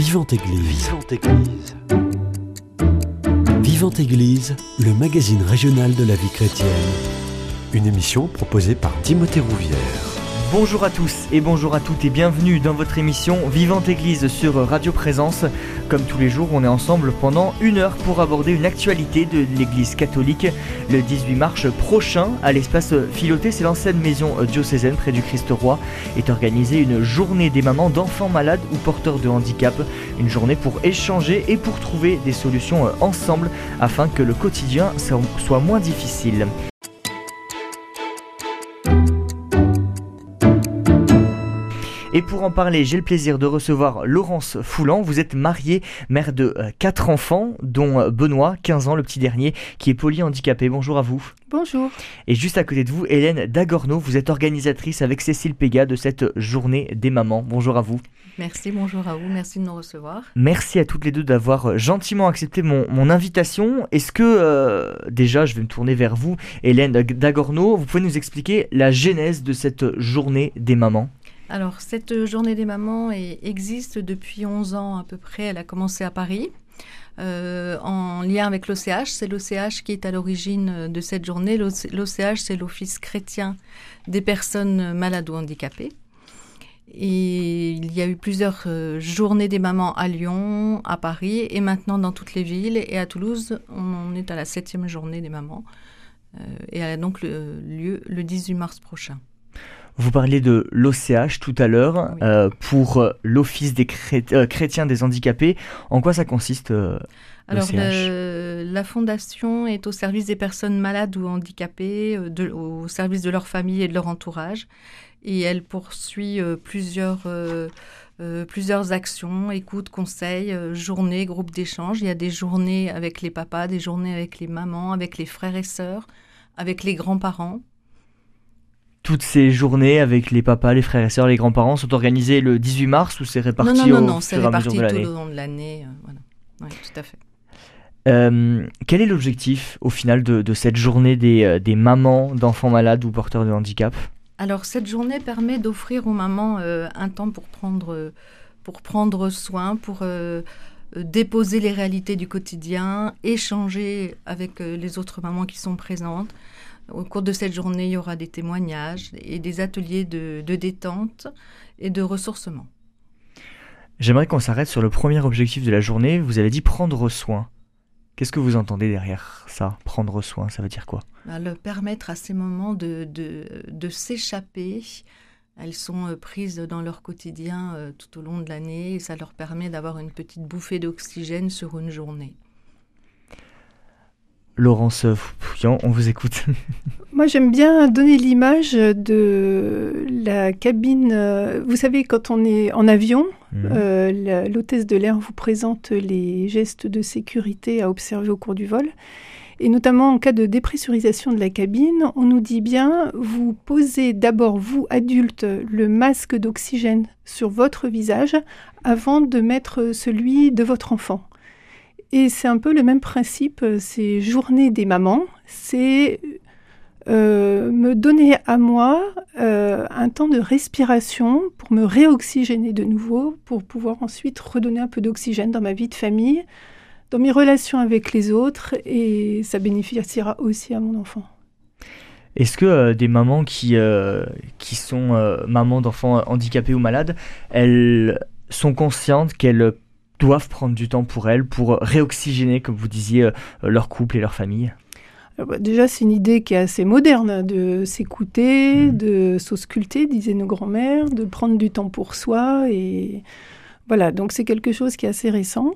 Vivante Église. Vivante Église. Vivante Église, le magazine régional de la vie chrétienne. Une émission proposée par Timothée Rouvière. Bonjour à tous et bonjour à toutes et bienvenue dans votre émission Vivante Église sur Radio Présence. Comme tous les jours, on est ensemble pendant une heure pour aborder une actualité de l'Église catholique. Le 18 mars prochain, à l'espace Philoté, c'est l'ancienne maison diocésaine près du Christ-Roi, est organisée une journée des mamans d'enfants malades ou porteurs de handicap. Une journée pour échanger et pour trouver des solutions ensemble afin que le quotidien soit moins difficile. Et pour en parler, j'ai le plaisir de recevoir Laurence Foulan. Vous êtes mariée, mère de euh, quatre enfants, dont euh, Benoît, 15 ans, le petit dernier, qui est polyhandicapé. Bonjour à vous. Bonjour. Et juste à côté de vous, Hélène Dagorno, vous êtes organisatrice avec Cécile Péga de cette journée des mamans. Bonjour à vous. Merci, bonjour à vous, merci de nous recevoir. Merci à toutes les deux d'avoir euh, gentiment accepté mon, invitation. Est-ce que, déjà, je vais me tourner vers vous, Hélène Dagorno, vous pouvez nous expliquer la genèse de cette journée des mamans? Alors, cette journée des mamans existe depuis 11 ans à peu près. Elle a commencé à Paris. Euh, en lien avec l'OCH. C'est l'OCH qui est à l'origine de cette journée. L'OCH, c'est l'Office chrétien des personnes malades ou handicapées. Et il y a eu plusieurs euh, journées des mamans à Lyon, à Paris et maintenant dans toutes les villes. Et à Toulouse, on est à la septième journée des mamans. Euh, et elle a donc lieu le 18 mars prochain. Vous parliez de l'OCH tout à l'heure euh, pour l'Office des euh, chrétiens des handicapés. En quoi ça consiste euh, Alors, la fondation est au service des personnes malades ou handicapées, au service de leur famille et de leur entourage. Et elle poursuit plusieurs, plusieurs actions, écoute, conseils, journées, groupes d'échange. Il y a des journées avec les papas, des journées avec les mamans, avec les frères et sœurs, avec les grands-parents toutes ces journées avec les papas, les frères et sœurs, les grands-parents sont organisées le 18 mars ou c'est réparti non, non, non, non, c'est réparti tout au long de l'année. Euh, voilà. Oui, tout à fait. Euh, quel est l'objectif au final de, cette journée des, euh, des mamans d'enfants malades ou porteurs de handicap? Alors cette journée permet d'offrir aux mamans un temps pour prendre, pour prendre soin, pour déposer les réalités du quotidien, échanger avec les autres mamans qui sont présentes, au cours de cette journée, il y aura des témoignages et des ateliers de, détente et de ressourcement. J'aimerais qu'on s'arrête sur le premier objectif de la journée. Vous avez dit prendre soin. Qu'est-ce que vous entendez derrière ça Prendre soin, ça veut dire quoi? Bah, Le permettre à ces moments de, de, s'échapper. Elles sont euh, prises dans leur quotidien euh, tout au long de l'année et ça leur permet d'avoir une petite bouffée d'oxygène sur une journée. Laurence Fouillant, on vous écoute. Moi, j'aime bien donner l'image de la cabine. Euh, vous savez, quand on est en avion, mhm. euh, l'hôtesse de l'air vous présente les gestes de sécurité à observer au cours du vol. Et notamment en cas de dépressurisation de la cabine, on nous dit bien, vous posez d'abord, vous, adulte, le masque d'oxygène sur votre visage avant de mettre celui de votre enfant. Et c'est un peu le même principe, euh, ces journées des mamans, c'est euh, me donner à moi euh, un temps de respiration pour me réoxygéner de nouveau, pour pouvoir ensuite redonner un peu d'oxygène dans ma vie de famille, dans mes relations avec les autres, et ça bénéficiera aussi à mon enfant. Est-ce que des mamans qui, qui sont mamans d'enfants handicapés ou malades, elles sont conscientes qu'elles doivent prendre du temps pour elles, pour réoxygéner, comme vous disiez, euh, leur couple et leur famille bah, Déjà, c'est une idée qui est assez moderne, de s'écouter, mmh. de s'ausculter, disaient nos grands-mères, de prendre du temps pour soi. Et voilà, donc c'est quelque chose qui est assez récent.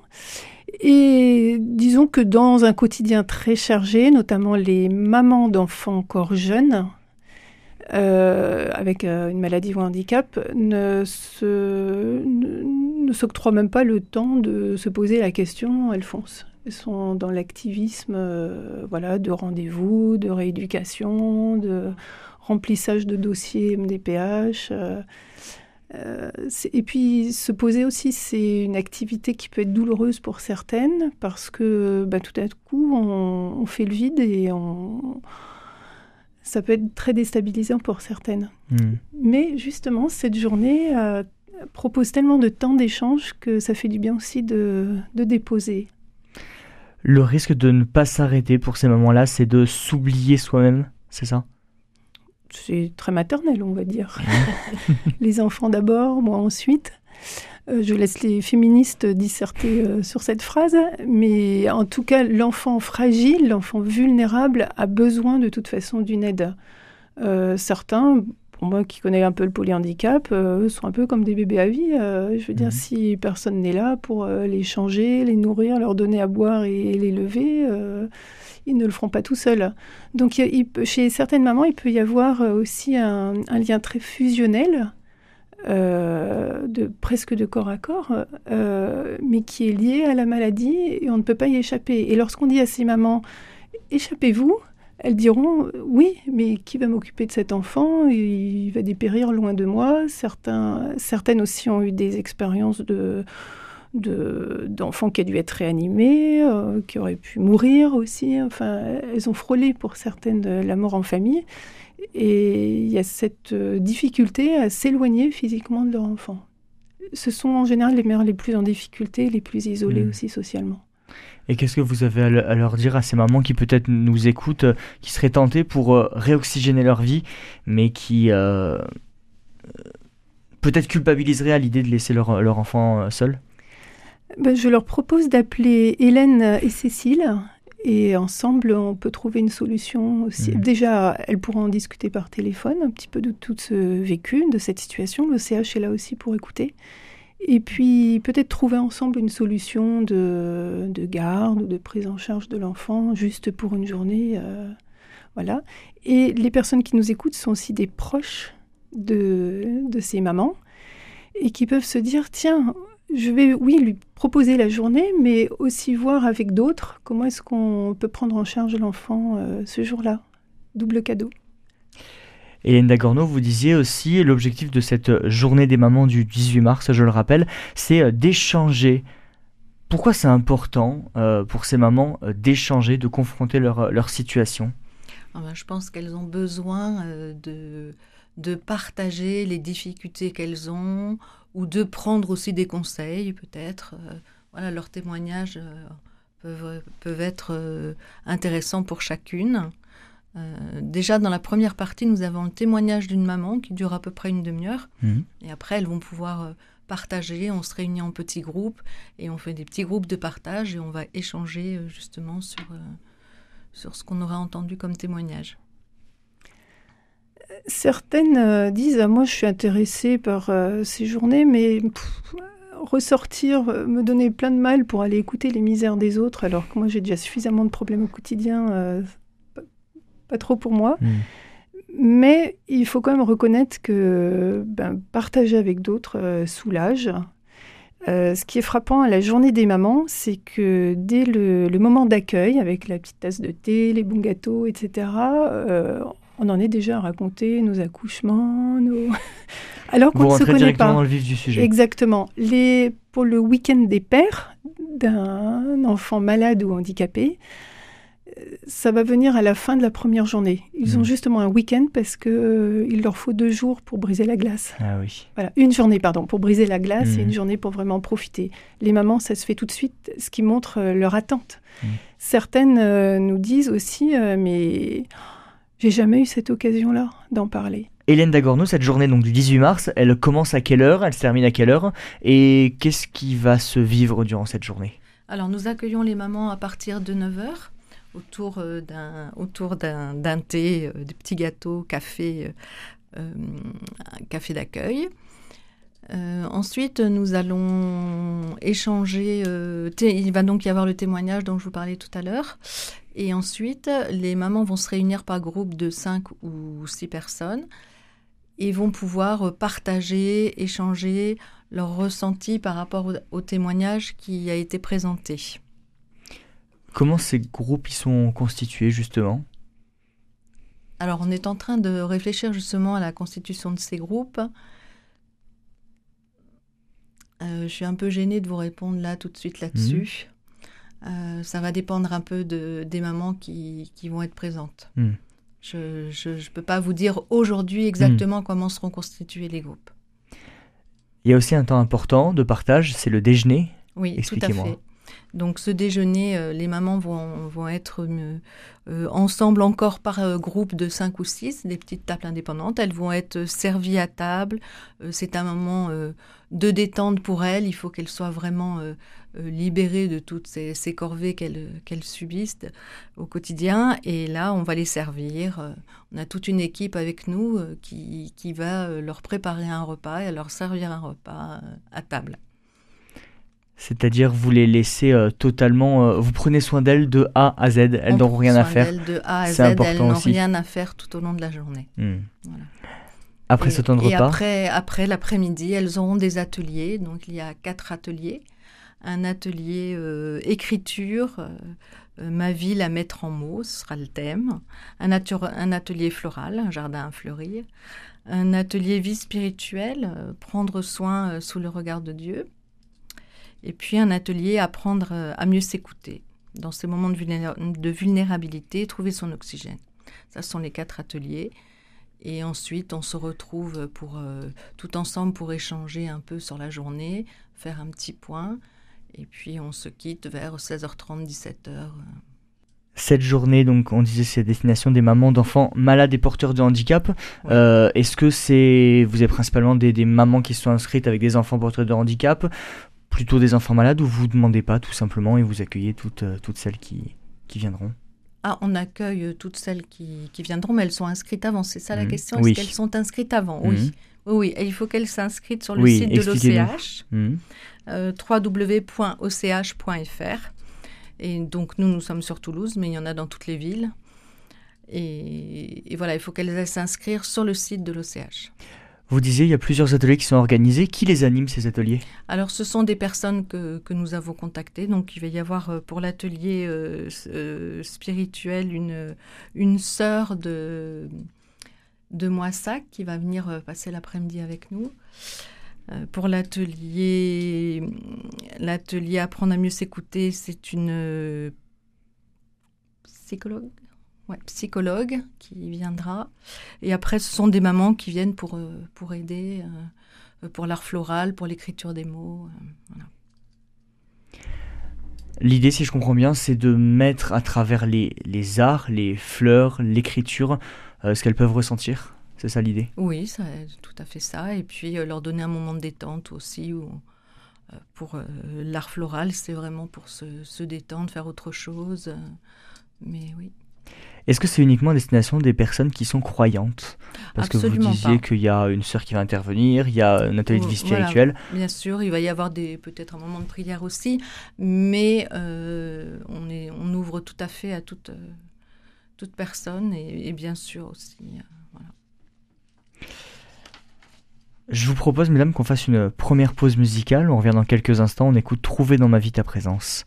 Et disons que dans un quotidien très chargé, notamment les mamans d'enfants encore jeunes, euh, avec euh, une maladie ou un handicap ne, se, ne, s'octroient même pas le temps de se poser la question, elles foncent. Elles sont dans l'activisme euh, voilà, de rendez-vous, de rééducation, de remplissage de dossiers MDPH. et puis se poser aussi, c'est une activité qui peut être douloureuse pour certaines parce que bah, tout à coup, on, on fait le vide et on ça peut être très déstabilisant pour certaines. Hmm. Mais justement, cette journée, euh, propose tellement de temps d'échange que ça fait du bien aussi de, de déposer. Le risque de ne pas s'arrêter pour ces moments-là, c'est de s'oublier soi-même, c'est ça? C'est très maternel, on va dire. les enfants d'abord, moi ensuite. Euh, je laisse les féministes disserter euh, sur cette phrase, mais en tout cas, l'enfant fragile, l'enfant vulnérable a besoin de toute façon d'une aide. Euh, certains, pour moi qui connais un peu le polyhandicap, sont un peu comme des bébés à vie. je veux dire, mhm. si personne n'est là pour les changer, les nourrir, leur donner à boire et les lever, ils ne le feront pas tout seuls. Donc, chez certaines mamans, il peut y avoir aussi un lien très fusionnel euh, de, presque de corps à corps, euh, mais qui est lié à la maladie et on ne peut pas y échapper. Et lorsqu'on dit à ces mamans, échappez-vous, elles diront oui, mais qui va m'occuper de cet enfant? Il va dépérir loin de moi. Certains, certaines aussi ont eu des expériences de d'enfants qui ont dû être réanimés, euh, qui auraient pu mourir aussi. Enfin, elles ont frôlé pour certaines la mort en famille. Et il y a cette euh, difficulté à s'éloigner physiquement de leur enfant. Ce sont en général les mères les plus en difficulté, les plus isolées hmm. aussi socialement. Et qu'est-ce que vous avez à leur dire à ces mamans qui peut-être nous écoutent, euh, qui seraient tentées pour euh, réoxygéner leur vie, mais qui peut-être culpabiliseraient à l'idée de laisser leur, enfant seul? Ben, Je leur propose d'appeler Hélène et Cécile, et ensemble, on peut trouver une solution aussi. Mmh. Déjà, elles pourront en discuter par téléphone, un petit peu de tout ce vécu, de cette situation. Le CH est là aussi pour écouter. Et puis, peut-être trouver ensemble une solution de, de, garde ou de prise en charge de l'enfant, juste pour une journée. Euh, voilà. Et les personnes qui nous écoutent sont aussi des proches de, de ces mamans et qui peuvent se dire tiens, je vais, oui, lui proposer la journée, mais aussi voir avec d'autres comment est-ce qu'on peut prendre en charge l'enfant euh, ce jour-là. Double cadeau. Hélène Dagorno, vous disiez aussi, l'objectif de cette journée des mamans du 18 mars, je le rappelle, c'est euh, d'échanger. Pourquoi c'est important euh, pour ces mamans d'échanger, de confronter leur, leur situation? Ah ben, Je pense qu'elles ont besoin de, de partager les difficultés qu'elles ont ou de prendre aussi des conseils peut-être. Euh, voilà, leurs témoignages euh, peuvent, peuvent, être euh, intéressants pour chacune. Déjà, dans la première partie, nous avons le témoignage d'une maman qui dure à peu près une demi-heure. Mmh. Et après, elles vont pouvoir partager. On se réunit en petits groupes et on fait des petits groupes de partage et on va échanger justement sur, sur ce qu'on aura entendu comme témoignage. Certaines euh, disent ah, Moi, je suis intéressée par euh, ces journées, mais ressortir euh, me donner plein de mal pour aller écouter les misères des autres, alors que moi, j'ai déjà suffisamment de problèmes au quotidien, pas, trop pour moi. Hmm. Mais il faut quand même reconnaître que ben, partager avec d'autres soulage. ce qui est frappant à la journée des mamans, c'est que dès le, le moment d'accueil, avec la petite tasse de thé, les bons gâteaux, etc., on en est déjà à raconter nos accouchements, nos... alors qu'on ne se connaît pas. Dans le vif du sujet. Exactement. Les, pour le week-end des pères d'un enfant malade ou handicapé, euh, ça va venir à la fin de la première journée. Ils ont hmm. justement un week-end parce que euh, il leur faut deux jours pour briser la glace. Ah oui. Voilà, une journée pardon pour briser la glace et hmm. une journée pour vraiment profiter. Les mamans, ça se fait tout de suite, ce qui montre euh, leur attente. Hmm. Certaines nous disent aussi, mais j'ai jamais eu cette occasion-là d'en parler. Hélène Dagorno, cette journée donc du 18 mars, elle commence à quelle heure? Elle se termine à quelle heure? Et qu'est-ce qui va se vivre durant cette journée? Alors nous accueillons les mamans à partir de 9h autour euh, d'un autour d'un thé, euh, des petits gâteaux, café, euh, café d'accueil. ensuite, nous allons échanger. il va donc y avoir le témoignage dont je vous parlais tout à l'heure. Et ensuite, les mamans vont se réunir par groupe de 5 ou 6 personnes et vont pouvoir partager, échanger leurs ressentis par rapport au, témoignage qui a été présenté. Comment ces groupes y sont constitués justement? Alors on est en train de réfléchir justement à la constitution de ces groupes. Euh, je suis un peu gênée de vous répondre là tout de suite là-dessus. Euh, ça va dépendre un peu de, des mamans qui, qui vont être présentes. Hmm. Je ne peux pas vous dire aujourd'hui exactement hmm. comment seront constitués les groupes. Il y a aussi un temps important de partage, c'est le déjeuner. Oui, tout à fait. Donc ce déjeuner, euh, les mamans vont, vont être euh, euh, ensemble encore par groupe de 5 ou 6, des petites tables indépendantes. Elles vont être servies à table. c'est un moment de détente pour elles. Il faut qu'elles soient vraiment libérées de toutes ces, corvées qu'elles subissent au quotidien. Et là, on va les servir. on a toute une équipe avec nous qui, qui, va leur préparer un repas et leur servir un repas à table. C'est-à-dire vous les laissez euh, totalement, euh, vous prenez soin d'elles de A à Z, elles n'ont rien à faire. De A à Z, elles n'ont rien à faire tout au long de la journée. Hmm. Après ce temps de et repas après, après l'après-midi, elles auront des ateliers. Donc il y a quatre ateliers. Un atelier euh, écriture, ma vie, la mettre en mots, ce sera le thème. Un, un atelier floral, un jardin à fleurir. Un atelier vie spirituelle, prendre soin sous le regard de Dieu et puis un atelier apprendre euh, à mieux s'écouter dans ces moments de, vulnérabilité, trouver son oxygène. Ça ce sont les quatre ateliers. Et ensuite, on se retrouve pour, euh, tout ensemble pour échanger un peu sur la journée, faire un petit point. Et puis, on se quitte vers 16h30, 17h. Cette journée, donc, on disait, c'est destination des mamans d'enfants malades et porteurs de handicap. Euh, est-ce que c'est, vous avez principalement des, des, mamans qui sont inscrites avec des enfants porteurs de handicap? Plutôt des enfants malades ou vous ne demandez pas tout simplement et vous accueillez toutes, euh, toutes celles qui, qui viendront ah, on accueille euh, toutes celles qui, qui, viendront, mais elles sont inscrites avant. C'est ça la mmh. question? Est-ce qu'elles sont inscrites avant? Oui. Mmh. oui. Oui, il faut qu'elles s'inscrivent sur le site de l'OCH, mmh. euh, www.och.fr. Et donc, nous, nous sommes sur Toulouse, mais il y en a dans toutes les villes. Et, et voilà, il faut qu'elles s'inscrivent sur le site de l'OCH. Vous disiez, il y a plusieurs ateliers qui sont organisés. Qui les anime, ces ateliers? Alors, ce sont des personnes que, nous avons contactées. Donc, il va y avoir euh, pour l'atelier euh, euh, spirituel une, une sœur de, de Moissac qui va venir passer l'après-midi avec nous. pour l'atelier, l'atelier Apprendre à mieux s'écouter, c'est une psychologue? Ouais, psychologue qui viendra. Et après, ce sont des mamans qui viennent pour, euh, pour aider, euh, pour l'art floral, pour l'écriture des mots. Euh, L'idée, si je comprends bien, c'est de mettre à travers les, les arts, les fleurs, l'écriture, ce qu'elles peuvent ressentir. C'est ça l'idée? Oui, c'est tout à fait ça. Et puis leur donner un moment de détente aussi. Où, pour l'art floral, c'est vraiment pour se, se, détendre, faire autre chose. mais oui. Est-ce que c'est uniquement à destination des personnes qui sont croyantes? Parce que vous disiez qu'il y a une sœur qui va intervenir, il y a un atelier de vie spirituelle. bien sûr, il va y avoir peut-être un moment de prière aussi, mais euh, on, est, on ouvre tout à fait à toute, euh, toute personne et, bien sûr aussi. Euh, voilà. Je vous propose, mesdames, qu'on fasse une première pause musicale. On revient dans quelques instants. On écoute Trouver dans ma vie ta présence.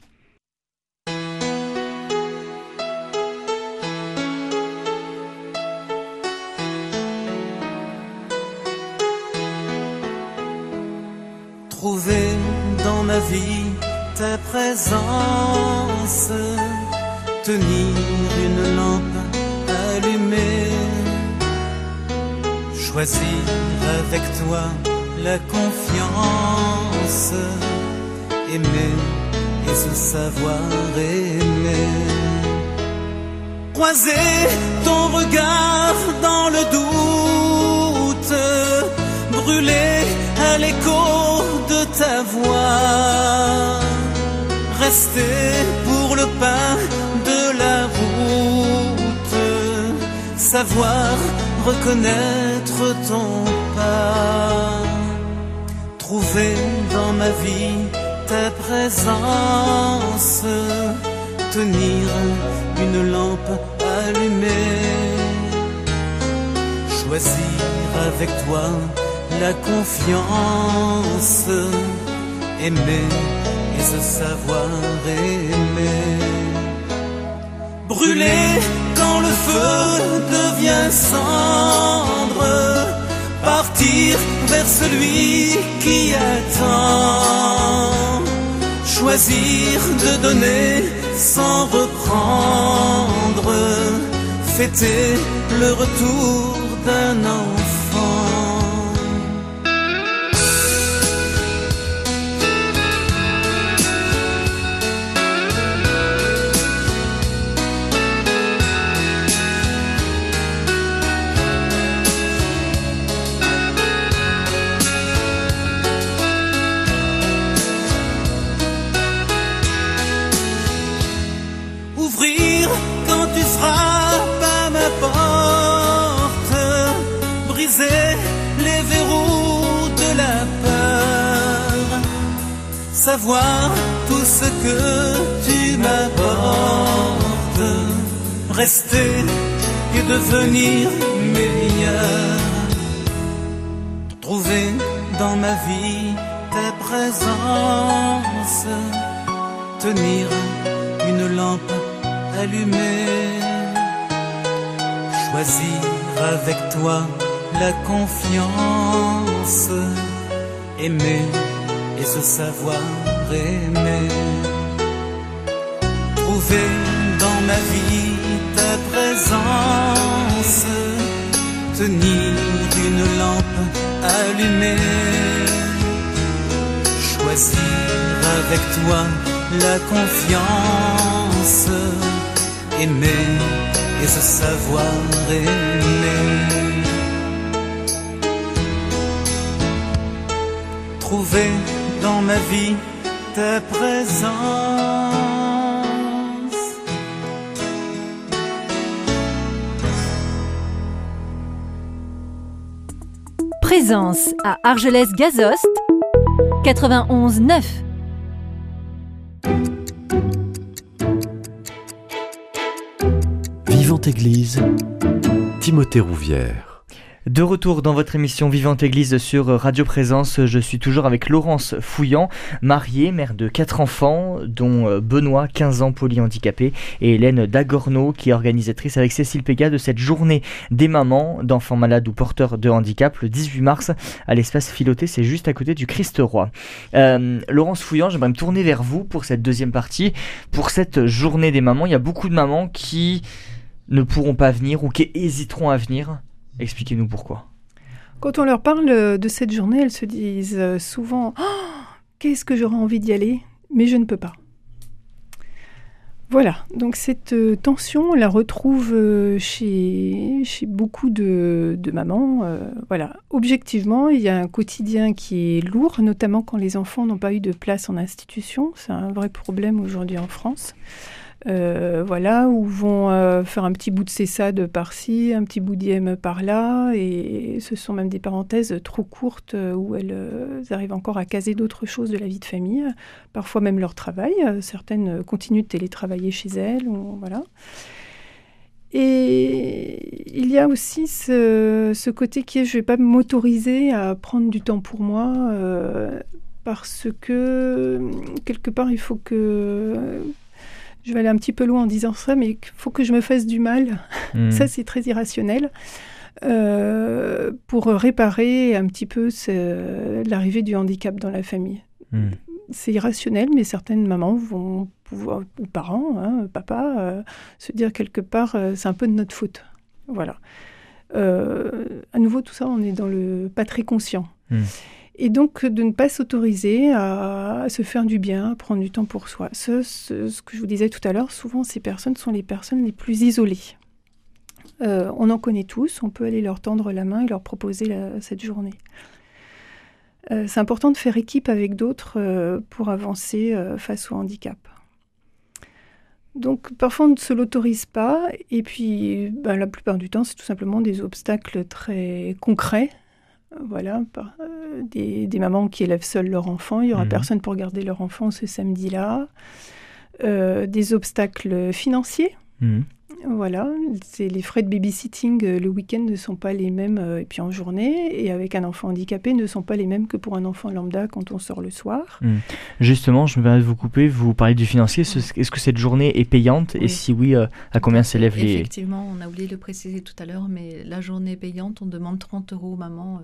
Vie ta présence, tenir une lampe allumée, choisir avec toi la confiance, aimer et se savoir aimer. Croiser ton regard dans le doute, brûler à l'écho ta voix. Rester pour le pain de la route, savoir reconnaître ton pas, trouver dans ma vie ta présence, tenir une lampe allumée, choisir avec toi la confiance, aimer et se savoir aimer. Brûler quand le feu devient cendre, partir vers celui qui attend, choisir de donner sans reprendre, fêter le retour d'un enfant. Savoir tout ce que tu m'apportes, rester et devenir meilleur. Trouver dans ma vie ta présence, tenir une lampe allumée, choisir avec toi la confiance, aimer et se savoir aimer. Trouver dans ma vie ta présence, tenir une lampe allumée, choisir avec toi la confiance, aimer et se savoir aimer. trouver dans ma vie ta présence. Présence à Argelès-Gazost, 91 9. Vivante Église, Timothée Rouvière. De retour dans votre émission Vivante Église sur Radio Présence, je suis toujours avec Laurence Fouillant, mariée, mère de quatre enfants, dont euh, Benoît, 15 ans, polyhandicapé, et Hélène Dagorno, qui est organisatrice avec Cécile Péga de cette journée des mamans d'enfants malades ou porteurs de handicap le 18 mars à l'espace Filoté, c'est juste à côté du Christ-Roi. Euh, Laurence Fouillant, j'aimerais me tourner vers vous pour cette deuxième partie. Pour cette journée des mamans, il y a beaucoup de mamans qui ne pourront pas venir ou qui hésiteront à venir Expliquez-nous pourquoi. Quand on leur parle de cette journée, elles se disent souvent oh, Qu'est-ce que j'aurais envie d'y aller? Mais je ne peux pas. Voilà, donc cette euh, tension, on la retrouve euh, chez, chez beaucoup de, mamans. Euh, voilà, objectivement, il y a un quotidien qui est lourd, notamment quand les enfants n'ont pas eu de place en institution. C'est un vrai problème aujourd'hui en France. Euh, voilà, où vont euh, faire un petit bout de cessade par-ci, un petit bout d'IM par-là, et ce sont même des parenthèses trop courtes euh, où elles arrivent encore à caser d'autres choses de la vie de famille, parfois même leur travail. Certaines continuent de télétravailler chez elles, voilà. Et il y a aussi ce, côté qui est je ne vais pas m'autoriser à prendre du temps pour moi parce que quelque part il faut que je vais aller un petit peu loin en disant ça, mais il faut que je me fasse du mal. Hmm. ça, c'est très irrationnel. Euh, pour réparer un petit peu l'arrivée du handicap dans la famille. Hmm. C'est irrationnel, mais certaines mamans vont pouvoir, ou parents, hein, papa, euh, se dire quelque part, euh, c'est un peu de notre faute. Voilà. à nouveau, tout ça, on est dans le pas très conscient. Hmm. Et donc de ne pas s'autoriser à, se faire du bien, à prendre du temps pour soi. Ce, que je vous disais tout à l'heure, souvent ces personnes sont les personnes les plus isolées. Euh, on en connaît tous, on peut aller leur tendre la main et leur proposer cette journée. Euh, c'est important de faire équipe avec d'autres euh, pour avancer face au handicap. Donc parfois on ne se l'autorise pas et puis ben, la plupart du temps c'est tout simplement des obstacles très concrets voilà, euh, des, mamans qui élèvent seules leur enfant. Il y aura mhm. personne pour garder leur enfant ce samedi-là. Euh, des obstacles financiers. Mhm. Voilà, les frais de babysitting euh, le week-end ne sont pas les mêmes, et puis en journée, et avec un enfant handicapé ne sont pas les mêmes que pour un enfant lambda quand on sort le soir. Mhm. Justement, je me permets de vous couper, vous parlez du financier, est-ce que cette journée est payante, et si oui, à combien s'élèvent les... Effectivement, on a oublié de le préciser tout à l'heure, mais la journée payante, on demande 30 euros aux mamans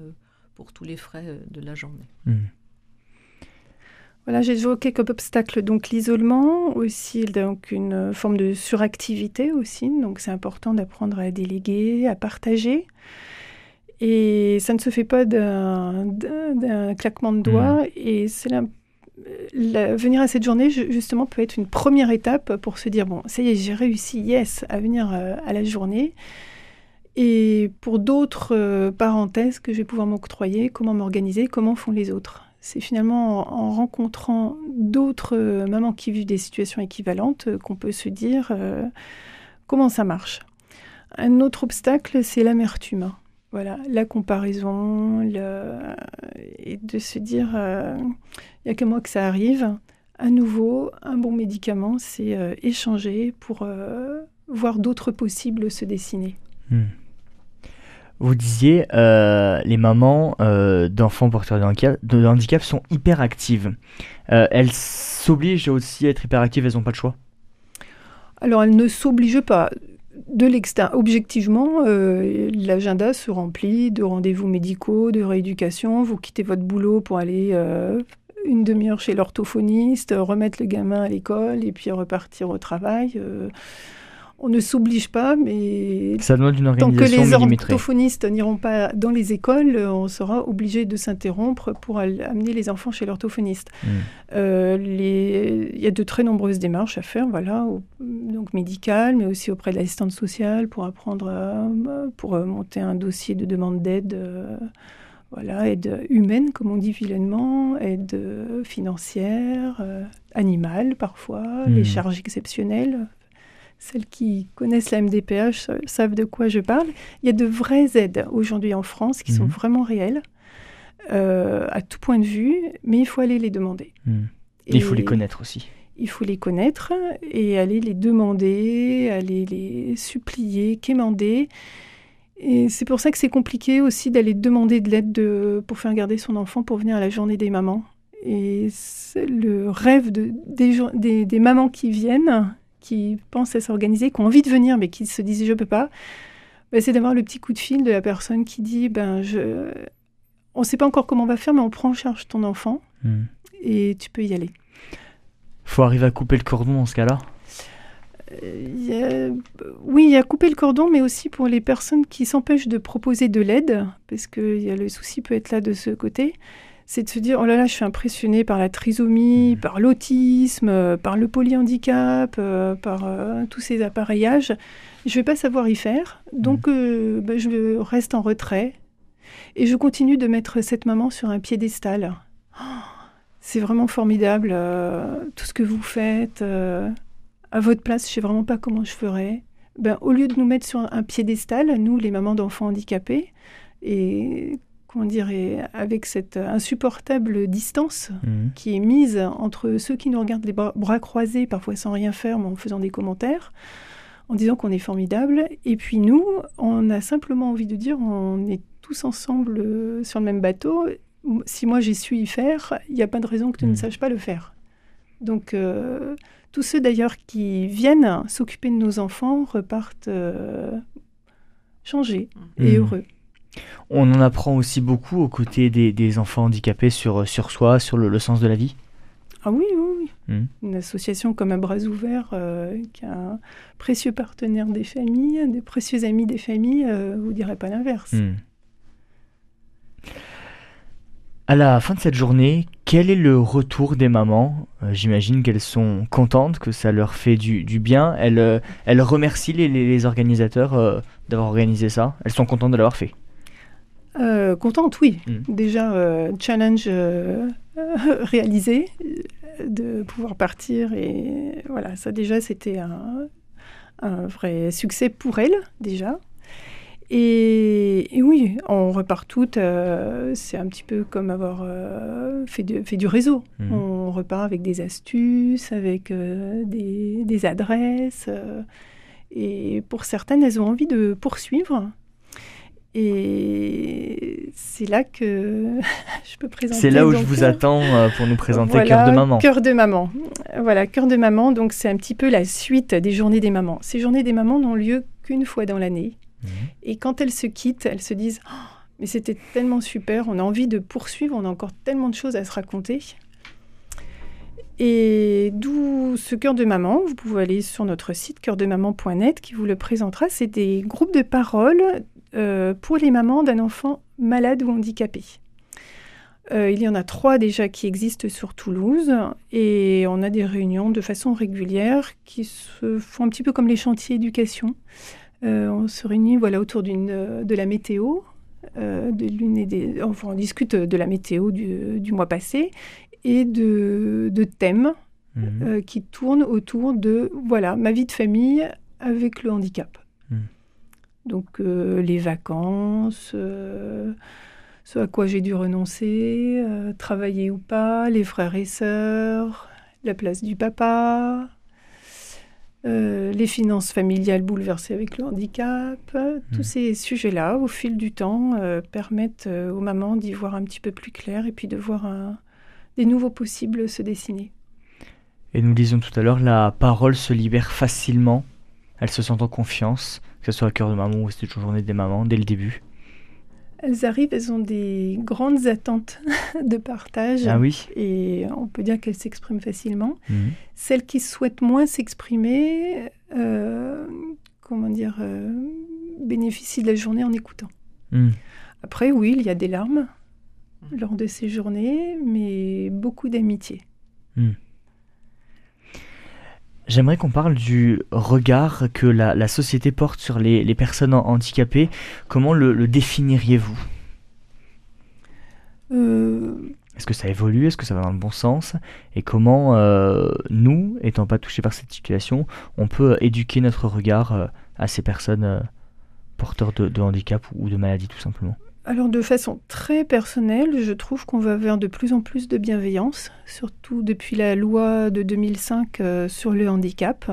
pour tous les frais euh, de la journée. Hmm. Voilà, j'ai évoqué comme obstacle donc l'isolement, aussi donc une forme de suractivité aussi. Donc c'est important d'apprendre à déléguer, à partager. Et ça ne se fait pas d'un claquement de doigts. Hmm. Et c'est venir à cette journée justement peut être une première étape pour se dire bon ça y est j'ai réussi yes à venir euh, à la journée et pour d'autres euh, parenthèses que je vais pouvoir m'octroyer, comment m'organiser, comment font les autres. C'est finalement en, rencontrant d'autres euh, mamans qui vivent des situations équivalentes euh, qu'on peut se dire comment ça marche. Un autre obstacle, c'est l'amertume. Voilà, la comparaison, et de se dire, il n'y a que moi que ça arrive. À nouveau, un bon médicament, c'est échanger pour voir d'autres possibles se dessiner. Hmm. Vous disiez, euh, les mamans euh, d'enfants porteurs de handicap, sont hyper actives. Euh, elles s'obligent aussi à être hyper actives, elles n'ont pas de choix? Alors, elles ne s'obligent pas. De l'extérieur, objectivement, l'agenda se remplit de rendez-vous médicaux, de rééducation. Vous quittez votre boulot pour aller une demi-heure chez l'orthophoniste, remettre le gamin à l'école et puis repartir au travail on ne s'oblige pas, mais ça demande une organisation tant que les orthophonistes n'iront pas dans les écoles, on sera obligé de s'interrompre pour amener les enfants chez l'orthophoniste. Hmm. Euh, il y a de très nombreuses démarches à faire, voilà, donc médicales, mais aussi auprès de l'assistante sociale pour apprendre, à, pour euh, monter un dossier de demande d'aide. Euh, voilà, aide humaine, comme on dit vilainement, aide financière, animale parfois, les hmm. charges exceptionnelles, celles qui connaissent la MDPH savent de quoi je parle. Il y a de vraies aides aujourd'hui en France qui sont mhm. vraiment réelles, euh, à tout point de vue, mais il faut aller les demander. Mhm. il faut les connaître aussi. Il faut les connaître et aller les demander, aller les supplier, quémander. Et c'est pour ça que c'est compliqué aussi d'aller demander de l'aide pour faire garder son enfant pour venir à la journée des mamans. Et le rêve de, des, des mamans qui viennent, qui pensent à s'organiser, qui ont envie de venir mais qui se disent je peux pas, bah, c'est d'avoir le petit coup de fil de la personne qui dit ben je, on ne sait pas encore comment on va faire, mais on prend en charge ton enfant hmm. et tu peux y aller. Faut arriver à couper le cordon dans ce cas-là? Euh, oui, il y a couper le cordon, mais aussi pour les personnes qui s'empêchent de proposer de l'aide, parce que le souci peut être là de ce côté c'est de se dire oh là là, je suis impressionné par la trisomie, mmh. par l'autisme, euh, par le polyhandicap, euh, par euh, tous ces appareillages. Je ne vais pas savoir y faire, donc mmh. bah, je reste en retrait et je continue de mettre cette maman sur un piédestal. Oh, c'est vraiment formidable tout ce que vous faites. à votre place, je ne sais vraiment pas comment je ferais. Ben, au lieu de nous mettre sur un piédestal, nous, les mamans d'enfants handicapés, et comment dire, avec cette insupportable distance mhm. qui est mise entre ceux qui nous regardent les bras, croisés, parfois sans rien faire, mais en faisant des commentaires, en disant qu'on est formidable, et puis nous, on a simplement envie de dire, on est tous ensemble euh, sur le même bateau. Si moi j'ai su y faire, il n'y a pas de raison que tu ne mhm. saches pas le faire. Donc, euh, tous ceux d'ailleurs qui viennent s'occuper de nos enfants repartent euh, changés et mhm. heureux. On en apprend aussi beaucoup aux côtés des, enfants handicapés sur, sur soi, sur le, sens de la vie. Ah oui, oui, oui. Hmm. Une association comme un bras ouvert, euh, qui a un précieux partenaire des familles, des précieux amis des familles, euh, vous direz pas l'inverse. Hmm. À la fin de cette journée, quel est le retour des mamans? Euh, J'imagine qu'elles sont contentes, que ça leur fait du, bien. Elles, elles remercient les organisateurs d'avoir organisé ça. Elles sont contentes de l'avoir fait. Euh, contente, oui. Mm. Déjà, euh, challenge euh, réalisé, de pouvoir partir. Et voilà, ça déjà, c'était un, vrai succès pour elle, déjà. Et, oui, on repart toutes. c'est un petit peu comme avoir fait, fait, du réseau. Mm. On repart avec des astuces, avec des, des, adresses. et pour certaines, elles ont envie de poursuivre. Et c'est là que je peux présenter. C'est là où je vous euh, attends euh, pour nous présenter Cœur de Maman. Cœur de Maman. Voilà, Cœur de Maman, donc c'est un petit peu la suite des Journées des Mamans. Ces Journées des Mamans n'ont lieu qu'une fois dans l'année. Mhm. Et quand elles se quittent, elles se disent oh, Mais c'était tellement super, on a envie de poursuivre, on a encore tellement de choses à se raconter. Et d'où ce cœur de maman, vous pouvez aller sur notre site cœurdemaman.net qui vous le présentera. C'est des groupes de parole euh, pour les mamans d'un enfant malade ou handicapé. Euh, il y en a trois déjà qui existent sur Toulouse et on a des réunions de façon régulière qui se font un petit peu comme les chantiers éducation. Euh, on se réunit voilà, autour de la météo, de l'une et des, enfin, on discute de la météo du, mois passé et de, thèmes mmh. qui tournent autour de voilà ma vie de famille avec le handicap. Donc les vacances, ce à quoi j'ai dû renoncer, travailler ou pas, les frères et sœurs, la place du papa, euh, les finances familiales bouleversées avec le handicap. Tous hmm. ces sujets-là, au fil du temps, euh, permettent euh, aux mamans d'y voir un petit peu plus clair et puis de voir des nouveaux possibles se dessiner. Et nous disions tout à l'heure, la parole se libère facilement. Elle se sent en confiance, que ce soit à cœur de maman ou c'était une journée des mamans, dès le début. Elles arrivent, elles ont des grandes attentes de partage. Ah oui. Et on peut dire qu'elles s'expriment facilement. Mhm. Celles qui souhaitent moins s'exprimer, euh, comment dire, euh, bénéficient de la journée en écoutant. Mhm. Après, oui, il y a des larmes lors de ces journées, mais beaucoup d'amitié. Mhm. J'aimerais qu'on parle du regard que la, société porte sur les, personnes handicapées. Comment le, définiriez-vous? Euh. Est-ce que ça évolue? Est-ce que ça va dans le bon sens? Et comment euh, nous, étant pas touchés par cette situation, on peut éduquer notre regard euh, à ces personnes porteurs de, de handicap ou de maladie tout simplement? Alors de façon très personnelle, je trouve qu'on va vers de plus en plus de bienveillance, surtout depuis la loi de 2005 euh, sur le handicap.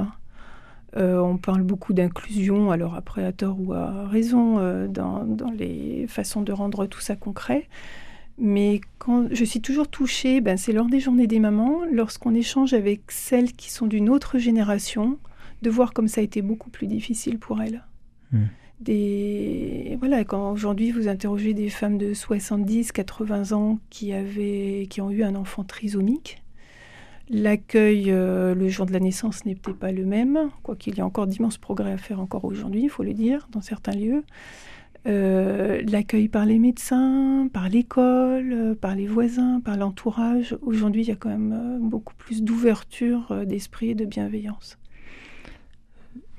Euh, on parle beaucoup d'inclusion, alors après à tort ou à raison, euh, dans, les façons de rendre tout ça concret. Mais quand je suis toujours touchée, ben, c'est lors des journées des mamans, lorsqu'on échange avec celles qui sont d'une autre génération, de voir comme ça a été beaucoup plus difficile pour elles. Hmm voilà quand aujourd'hui vous interrogez des femmes de 70 80 ans qui avaient qui ont eu un enfant trisomique l'accueil euh, le jour de la naissance n'est peut-être pas le même. Quoiqu'il y a encore d'immenses progrès à faire encore aujourd'hui il faut le dire dans certains lieux. Euh, l'accueil par les médecins par l'école euh, par les voisins par l'entourage aujourd'hui il y a quand même beaucoup plus d'ouverture d'esprit et de bienveillance.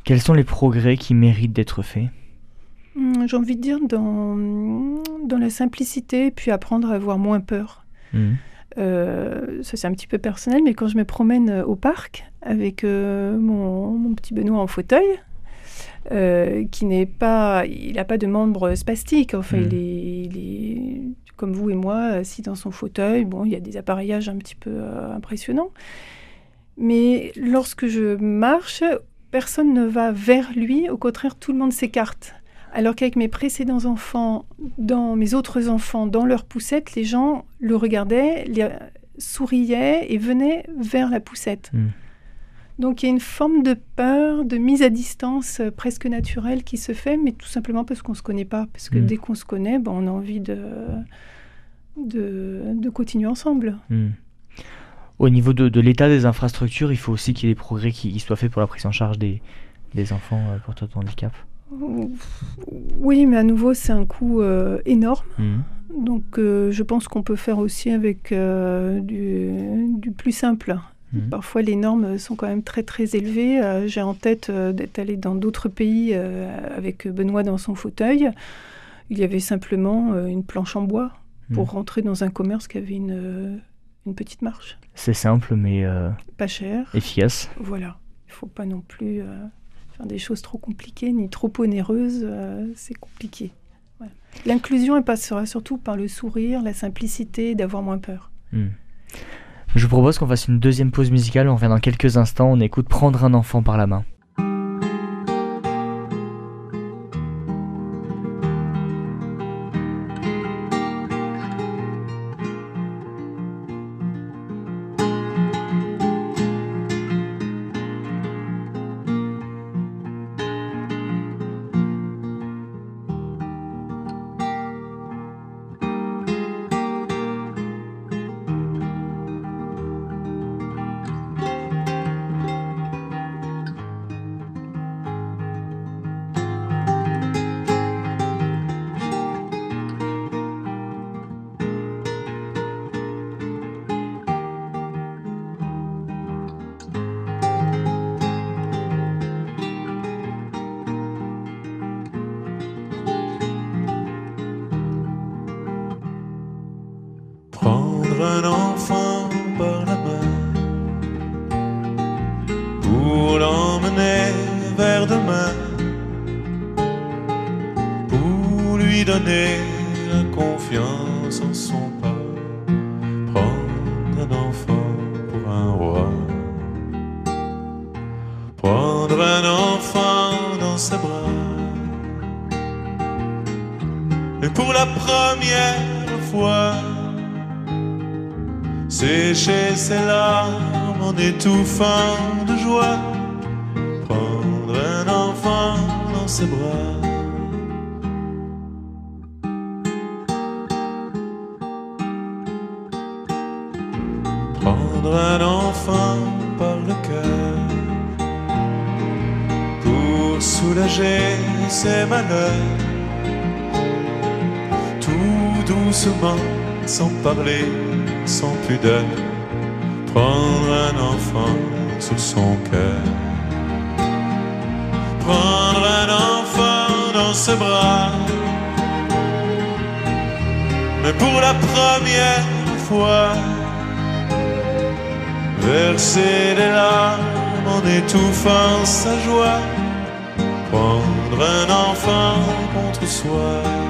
Quels sont les progrès qui méritent d'être faits? J'ai envie de dire dans, dans la simplicité, puis apprendre à avoir moins peur. Hmm. Euh, ça c'est un petit peu personnel, mais quand je me promène euh, au parc avec euh, mon, mon, petit Benoît en fauteuil, qui n'est pas, il n'a pas de membres spastiques. Enfin, hmm. il, est, il, est, comme vous et moi, assis dans son fauteuil. Bon, il y a des appareillages un petit peu impressionnants. Mais lorsque je marche, personne ne va vers lui. Au contraire, tout le monde s'écarte. Alors qu'avec mes précédents enfants, dans mes autres enfants, dans leur poussette, les gens le regardaient, souriaient et venaient vers la poussette. Hmm. Donc il y a une forme de peur, de mise à distance euh, presque naturelle qui se fait, mais tout simplement parce qu'on ne se connaît pas. Parce que hmm. dès qu'on se connaît, ben, on a envie de, de, continuer ensemble. Hmm. Au niveau de, l'état des infrastructures, il faut aussi qu'il y ait des progrès qui, soient faits pour la prise en charge des, des enfants euh, porteurs de handicap. Oui, mais à nouveau, c'est un coût euh, énorme. Mmh. Donc, euh, je pense qu'on peut faire aussi avec euh, du, plus simple. Mmh. Parfois, les normes sont quand même très, très élevées. J'ai en tête d'être allé dans d'autres pays avec Benoît dans son fauteuil. Il y avait simplement une planche en bois pour mmh. rentrer dans un commerce qui avait une, une petite marche. C'est simple, mais... Pas cher. Efficace. Voilà. Il ne faut pas non plus des choses trop compliquées ni trop onéreuses, euh, c'est compliqué. L'inclusion, passera surtout par le sourire, la simplicité, d'avoir moins peur. Hmm. Je vous propose qu'on fasse une deuxième pause musicale. On revient dans quelques instants. On écoute Prendre un enfant par la main. Et pour la première fois, sécher ses larmes en étouffant de joie. Prendre un enfant dans ses bras. Prendre un enfant par le cœur pour soulager ses malheurs. Doucement, sans parler, sans pudeur, prendre un enfant sous son cœur. Prendre un enfant dans ses bras. Mais pour la première fois, verser des larmes en étouffant sa joie, prendre un enfant contre soi.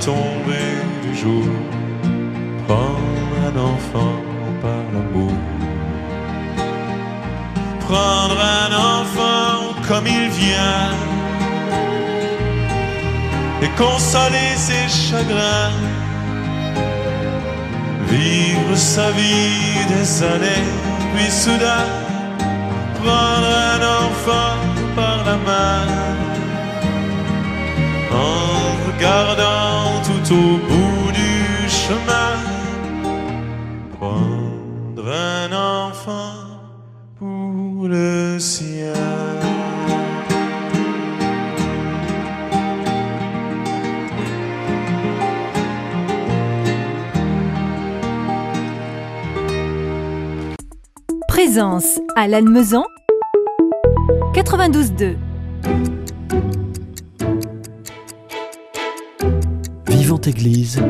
Tombée du jour. Prendre un enfant par l'amour. Prendre un enfant comme il vient et consoler ses chagrins vivre sa vie des années, puis soudain prendre à l'Almezan 92.2. Vivante Église,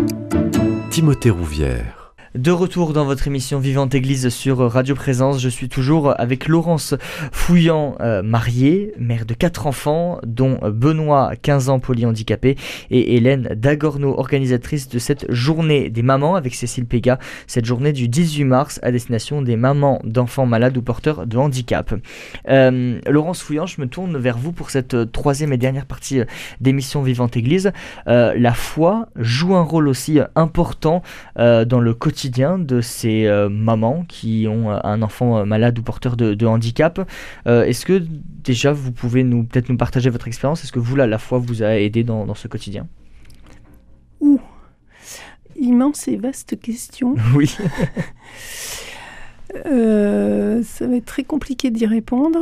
Timothée Rouvière. De retour dans votre émission Vivante Église sur Radio Présence, je suis toujours avec Laurence Fouillant, euh, mariée, mère de quatre enfants, dont Benoît, 15 ans, polyhandicapé, et Hélène Dagorno, organisatrice de cette journée des mamans avec Cécile Péga, cette journée du 18 mars à destination des mamans d'enfants malades ou porteurs de handicap. Euh, Laurence Fouillant, je me tourne vers vous pour cette troisième et dernière partie euh, d'émission Vivante Église. La foi joue un rôle aussi important dans le quotidien de ces euh, mamans qui ont euh, un enfant euh, malade ou porteur de, de handicap. Est-ce que déjà vous pouvez nous peut-être nous partager votre expérience? Est-ce que vous, là, la foi vous a aidé dans, dans ce quotidien? Ouh, immense et vaste question. Oui. Euh, ça va être très compliqué d'y répondre.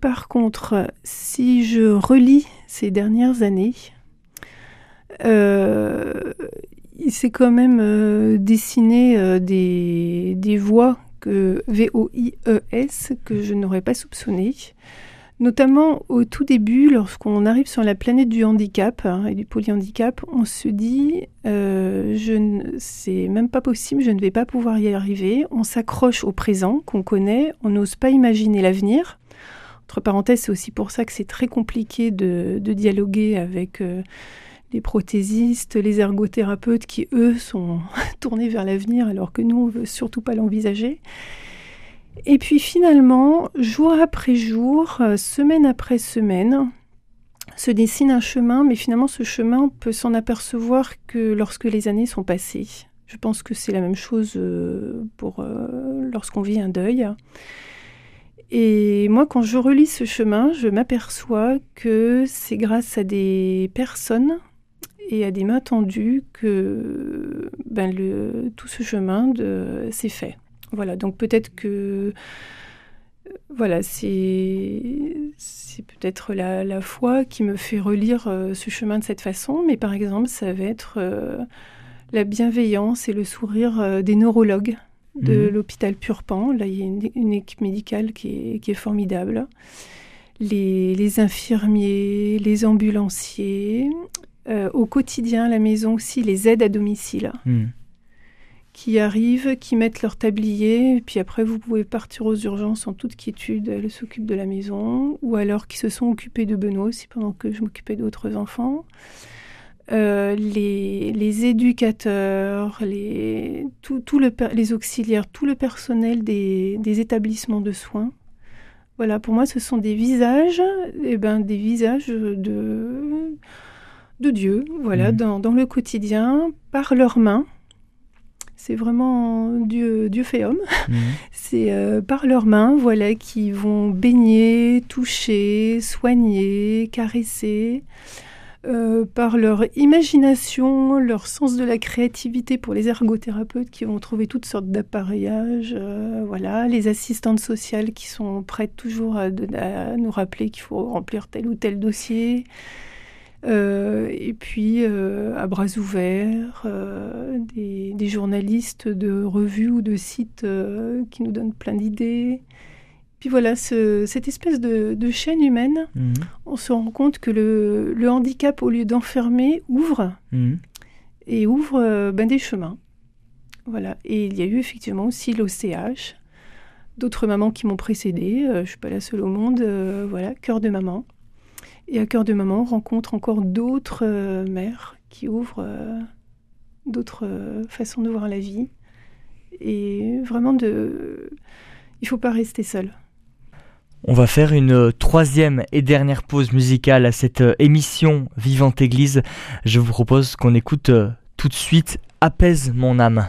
Par contre, si je relis ces dernières années, euh, il s'est quand même euh, dessiné euh, des, des voies que V-O-I-E-S que je n'aurais pas soupçonnées. Notamment au tout début, lorsqu'on arrive sur la planète du handicap hein, et du polyhandicap, on se dit euh, c'est même pas possible, je ne vais pas pouvoir y arriver. On s'accroche au présent qu'on connaît, on n'ose pas imaginer l'avenir. Entre parenthèses, c'est aussi pour ça que c'est très compliqué de, dialoguer avec les prothésistes, les ergothérapeutes qui, eux, sont tournés vers l'avenir alors que nous, on veut surtout pas l'envisager. Et puis finalement, jour après jour, euh, semaine après semaine, se dessine un chemin, mais finalement ce chemin, peut s'en apercevoir que lorsque les années sont passées. Je pense que c'est la même chose euh, pour euh, lorsqu'on vit un deuil. Et moi, quand je relis ce chemin, je m'aperçois que c'est grâce à des personnes et à des mains tendues que ben, le, tout ce chemin s'est fait. Voilà, donc peut-être que voilà, c'est peut-être la, foi qui me fait relire euh, ce chemin de cette façon, mais par exemple, ça va être euh, la bienveillance et le sourire euh, des neurologues de mhm. l'hôpital Purpan. Là, il y a une, équipe médicale qui est, formidable. Les, infirmiers, les ambulanciers, au quotidien à la maison aussi, les aides à domicile. Mhm qui arrivent, qui mettent leur tablier, et puis après vous pouvez partir aux urgences en toute quiétude, elles s'occupent de la maison, ou alors qui se sont occupés de Benoît aussi pendant que je m'occupais d'autres enfants. Euh, les, les, éducateurs, les, tout, tout le, les auxiliaires, tout le personnel des, des, établissements de soins. Voilà, pour moi, ce sont des visages, et eh ben, des visages de, de Dieu, voilà, mmh. dans, dans, le quotidien, par leurs mains. C'est vraiment Dieu, Dieu fait homme. Mhm. C'est euh, par leurs mains, voilà, qui vont baigner, toucher, soigner, caresser. Euh, par leur imagination, leur sens de la créativité pour les ergothérapeutes qui vont trouver toutes sortes d'appareillages, euh, voilà, les assistantes sociales qui sont prêtes toujours à nous rappeler qu'il faut remplir tel ou tel dossier, et puis, euh, à bras ouverts, euh, des, journalistes de revues ou de sites qui nous donnent plein d'idées. Puis voilà, cette espèce de, chaîne humaine, mhm. on se rend compte que le, handicap, au lieu d'enfermer, ouvre mhm. et ouvre ben, des chemins. Voilà. Et il y a eu effectivement aussi l'OCH, d'autres mamans qui m'ont précédée. je ne suis pas la seule au monde. voilà, cœur de maman. Et à cœur de maman, on rencontre encore d'autres euh, mères qui ouvrent euh, d'autres euh, façons de voir la vie. Et vraiment, de... il ne faut pas rester seul. On va faire une troisième et dernière pause musicale à cette émission Vivante Église. Je vous propose qu'on écoute tout de suite Apaise mon âme.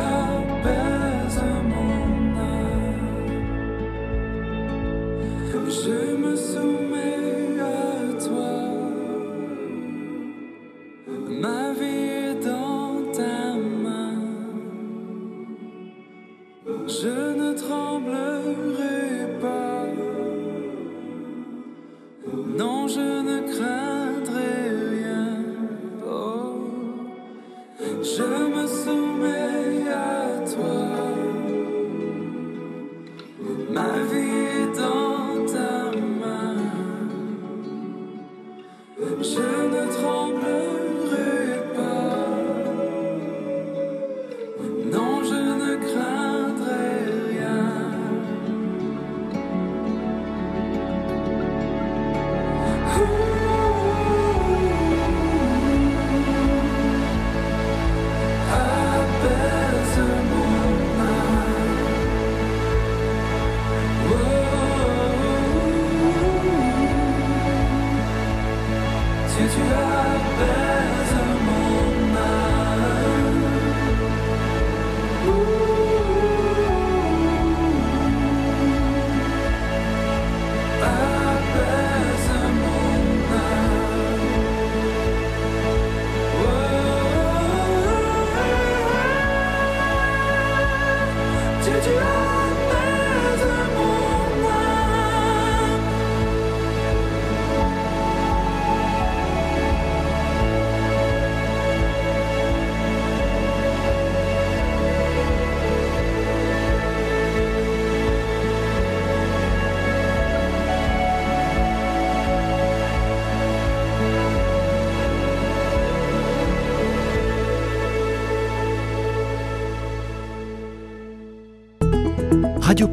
bad, bad.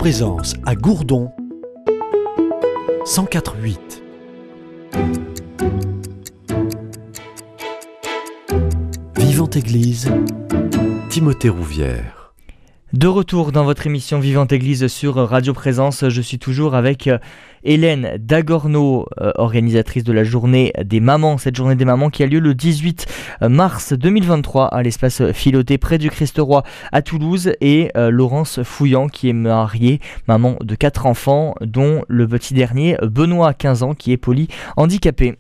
Présence à Gourdon 104.8. Vivante Église, Timothée Rouvière. De retour dans votre émission Vivante Église sur Radio Présence, je suis toujours avec euh, Hélène Dagorno, euh, organisatrice de la journée des mamans, cette journée des mamans qui a lieu le 18 mars 2023 à l'espace Philoté près du Christ-Roi à Toulouse et euh, Laurence Fouillant qui est mariée, maman de quatre enfants dont le petit dernier Benoît 15 ans qui est polyhandicapé.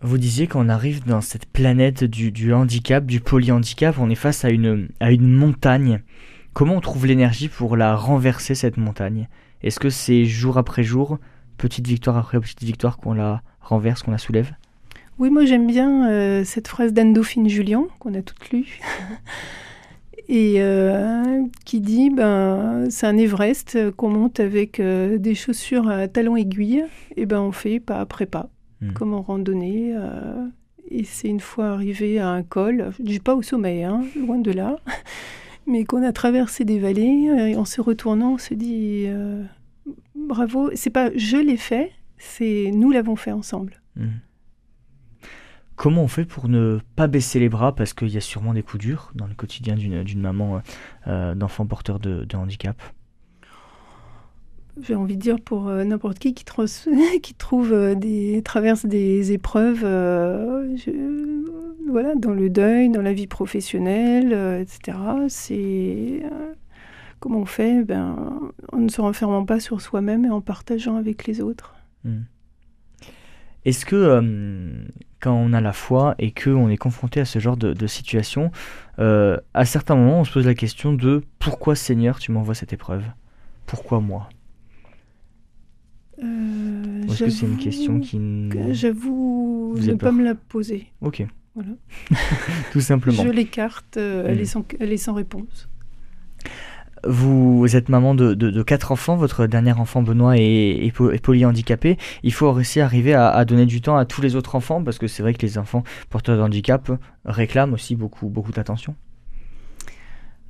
Vous disiez qu'on arrive dans cette planète du, handicap, du polyhandicap, on est face à une montagne. Comment on trouve l'énergie pour la renverser cette montagne? Est-ce que c'est jour après jour, petite victoire après petite victoire qu'on la renverse, qu'on la soulève? Oui, moi j'aime bien euh, cette phrase d'Anne-Dauphine Julien, qu'on a toutes lue, et euh, qui dit ben, c'est un Everest qu'on monte avec euh, des chaussures à talons aiguilles, et ben on fait pas après pas, Hmm. comme en randonnée. et c'est une fois arrivé à un col, je dis pas au sommet, hein, loin de là, mais qu'on a traversé des vallées, euh, en se retournant, on se dit euh, bravo, c'est pas je l'ai fait, c'est nous l'avons fait ensemble. Hmm. Comment on fait pour ne pas baisser les bras Parce qu'il y a sûrement des coups durs dans le quotidien d'une maman euh, d'enfant porteur de handicap? J'ai envie de dire pour euh, n'importe qui qui, trouve euh, des traverse des épreuves euh, voilà dans le deuil dans la vie professionnelle etc c'est comment on fait? Ben en ne se renfermant pas sur soi-même et en partageant avec les autres. Hmm. Est-ce que quand on a la foi et qu'on est confronté à ce genre de, situation, à certains moments on se pose la question de pourquoi Seigneur tu m'envoies cette épreuve? Pourquoi moi? Euh, Est-ce que c'est une question qui... que J'avoue ne pas me la poser. Ok. Voilà. Tout simplement. Je l'écarte, euh, elle, Mm. est sans, elle est sans réponse. Vous êtes maman de, de, de quatre enfants, votre dernier enfant Benoît est, est, est polyhandicapé. Il faut aussi arriver à, à donner du temps à tous les autres enfants parce que c'est vrai que les enfants porteurs de handicap réclament aussi beaucoup, beaucoup d'attention.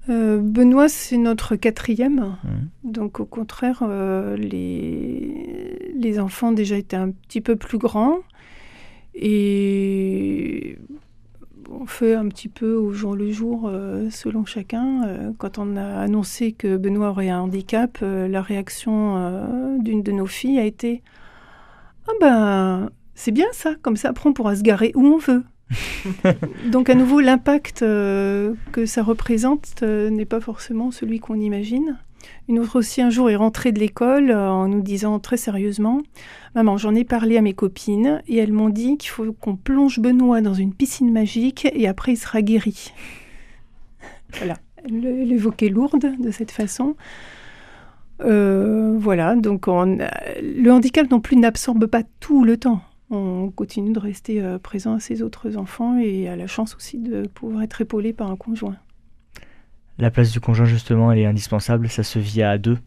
Euh, Benoît, c'est notre quatrième. Mhm. Donc au contraire, euh, les, les enfants déjà étaient un petit peu plus grands. Et on fait un petit peu au jour le jour euh, selon chacun. Euh, quand on a annoncé que Benoît aurait un handicap, euh, la réaction d'une de nos filles a été Ah ben, c'est bien ça, comme ça après on pourra se garer où on veut. Donc à nouveau, l'impact euh, que ça représente euh, n'est pas forcément celui qu'on imagine. Une autre aussi, un jour, est rentrée de l'école euh, en nous disant très sérieusement Maman, j'en ai parlé à mes copines et elles m'ont dit qu'il faut qu'on plonge Benoît dans une piscine magique et après il sera guéri. voilà, elle l'évoquait lourde de cette façon. Voilà, donc le handicap non plus n'absorbe pas tout le temps. On continue de rester euh, présent à ses autres enfants et a la chance aussi de pouvoir être épaulé par un conjoint. La place du conjoint, justement, elle est indispensable, ça se vit à deux?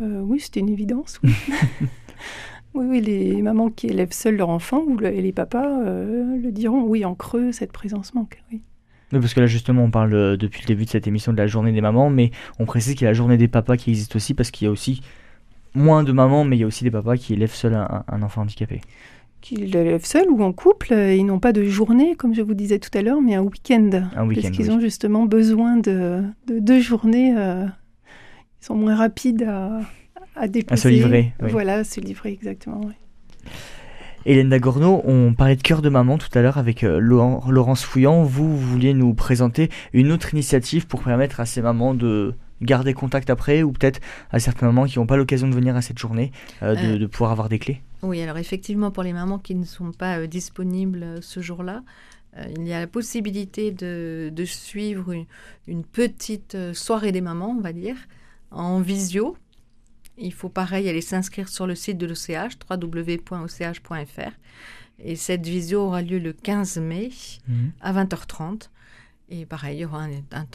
Euh, Oui, c'était une évidence. Oui. oui, les mamans qui élèvent seuls leur enfant ou les papas le diront, oui, en creux, cette présence manque. Oui. Oui, parce que là justement on parle euh, depuis le début de cette émission de la journée des mamans, mais on précise qu'il y a la journée des papas qui existe aussi parce qu'il y a aussi moins de mamans, mais il y a aussi des papas qui élèvent seuls un, enfant handicapé. Qui l'élèvent seuls ou en couple, euh, ils n'ont pas de journée, comme je vous disais tout à l'heure, mais un week-end. Un week-end. Parce qu'ils ont justement besoin de, deux journées. Euh, ils sont moins rapides à, à déposer. À se livrer. Voilà, à se livrer, exactement. Oui. Hélène Dagorno, on parlait de cœur de maman tout à l'heure avec euh, Laurence Fouillant. Vous, vouliez nous présenter une autre initiative pour permettre à ces mamans de garder contact après ou peut-être à certaines mamans qui n'ont pas l'occasion de venir à cette journée euh, euh. de, pouvoir avoir des clés Oui, alors effectivement pour les mamans qui ne sont pas disponibles ce jour-là, il y a la possibilité de, suivre une, petite soirée des mamans, on va dire, en visio il faut pareil aller s'inscrire sur le site de l'OCH, www.och.fr. Et cette visio aura lieu le 15 mai mhm. à 20h30. Et pareil, il y aura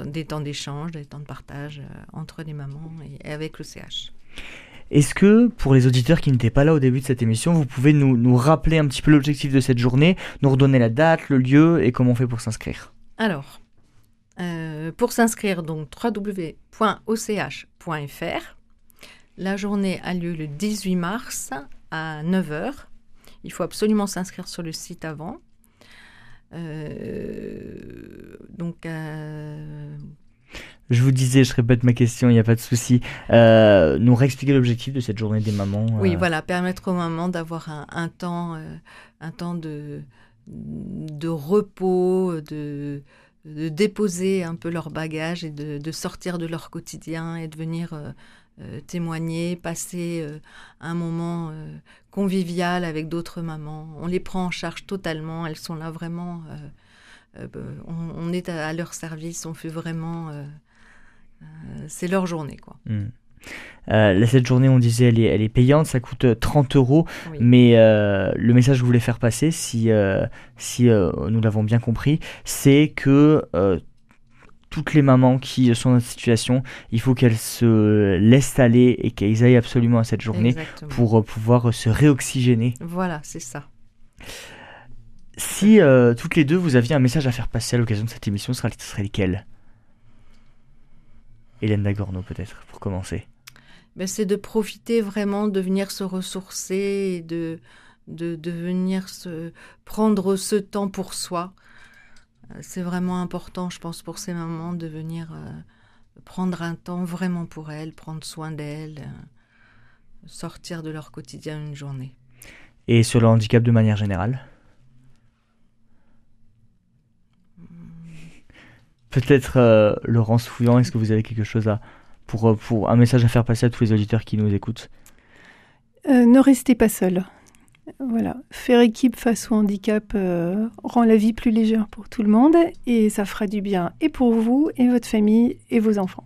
des temps d'échange, des temps de partage euh, entre les mamans et, avec l'OCH. Est-ce que, pour les auditeurs qui n'étaient pas là au début de cette émission, vous pouvez nous, rappeler un petit peu l'objectif de cette journée, nous redonner la date, le lieu et comment on fait pour s'inscrire? Alors, euh, pour s'inscrire, donc www.och.fr. La journée a lieu le 18 mars à 9h. Il faut absolument s'inscrire sur le site avant. Euh, donc. Euh, je vous disais, je répète ma question, il n'y a pas de souci. Euh, nous réexpliquer l'objectif de cette journée des mamans. Oui, voilà, permettre aux mamans d'avoir un, temps, un temps de, de repos, de, de déposer un peu leur bagage et de, de, sortir de leur quotidien et de venir témoigner, passer un moment convivial avec d'autres mamans. On les prend en charge totalement, elles sont là vraiment, on, est à, leur service, on fait vraiment, c'est leur journée quoi. Hmm. cette journée, on disait, elle est, elle est payante, ça coûte 30 euros, mais le message que je voulais faire passer, si, si nous l'avons bien compris, c'est que toutes les mamans qui sont dans cette situation, il faut qu'elles se laissent aller et qu'elles aillent absolument à cette journée pour euh, pouvoir euh, se réoxygéner. Voilà, c'est ça. Si euh, toutes les deux, vous aviez un message à faire passer à l'occasion de cette émission, ce serait, ce serait lequel? Hélène Dagorno, peut-être, pour commencer. Ben, c'est de profiter vraiment de venir se ressourcer et de, de, de venir se prendre ce temps pour soi c'est vraiment important, je pense, pour ces mamans de venir euh, prendre un temps vraiment pour elles, prendre soin d'elles, euh, sortir de leur quotidien une journée. Et sur le handicap de manière générale? Peut-être euh, Laurence Fouillant, est-ce que vous avez quelque chose à pour, pour un message à faire passer à tous les auditeurs qui nous écoutent? Ne restez pas seul. Voilà, faire équipe face au handicap euh, rend la vie plus légère pour tout le monde et ça fera du bien et pour vous et votre famille et vos enfants.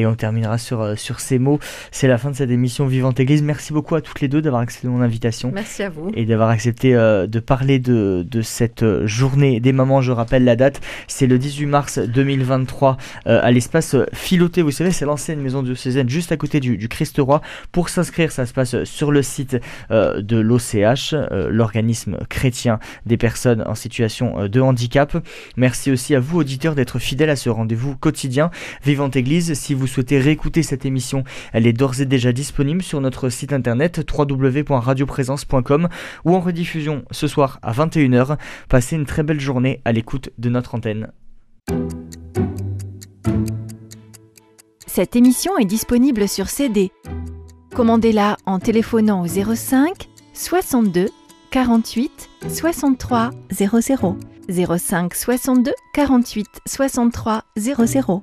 Et on terminera sur, euh, sur ces mots. C'est la fin de cette émission Vivante Église. Merci beaucoup à toutes les deux d'avoir accepté mon invitation. Merci à vous. Et d'avoir accepté euh, de parler de, de, cette euh, journée des mamans. Je rappelle la date. C'est le 18 mars 2023 à l'espace Filoté. Vous savez, c'est l'ancienne maison diocésaine juste à côté du, du Christ-Roi. Pour s'inscrire, ça se passe sur le site de l'OCH, l'organisme chrétien des personnes en situation de handicap. Merci aussi à vous, auditeurs, d'être fidèles à ce rendez-vous quotidien. Vivante Église, si vous souhaitez réécouter cette émission, elle est d'ores et déjà disponible sur notre site internet www.radioprésence.com ou en rediffusion ce soir à 21h. Passez une très belle journée à l'écoute de notre antenne. Cette émission est disponible sur CD. Commandez-la en téléphonant au 05 62 48 63 00. 05 62 48 63 00.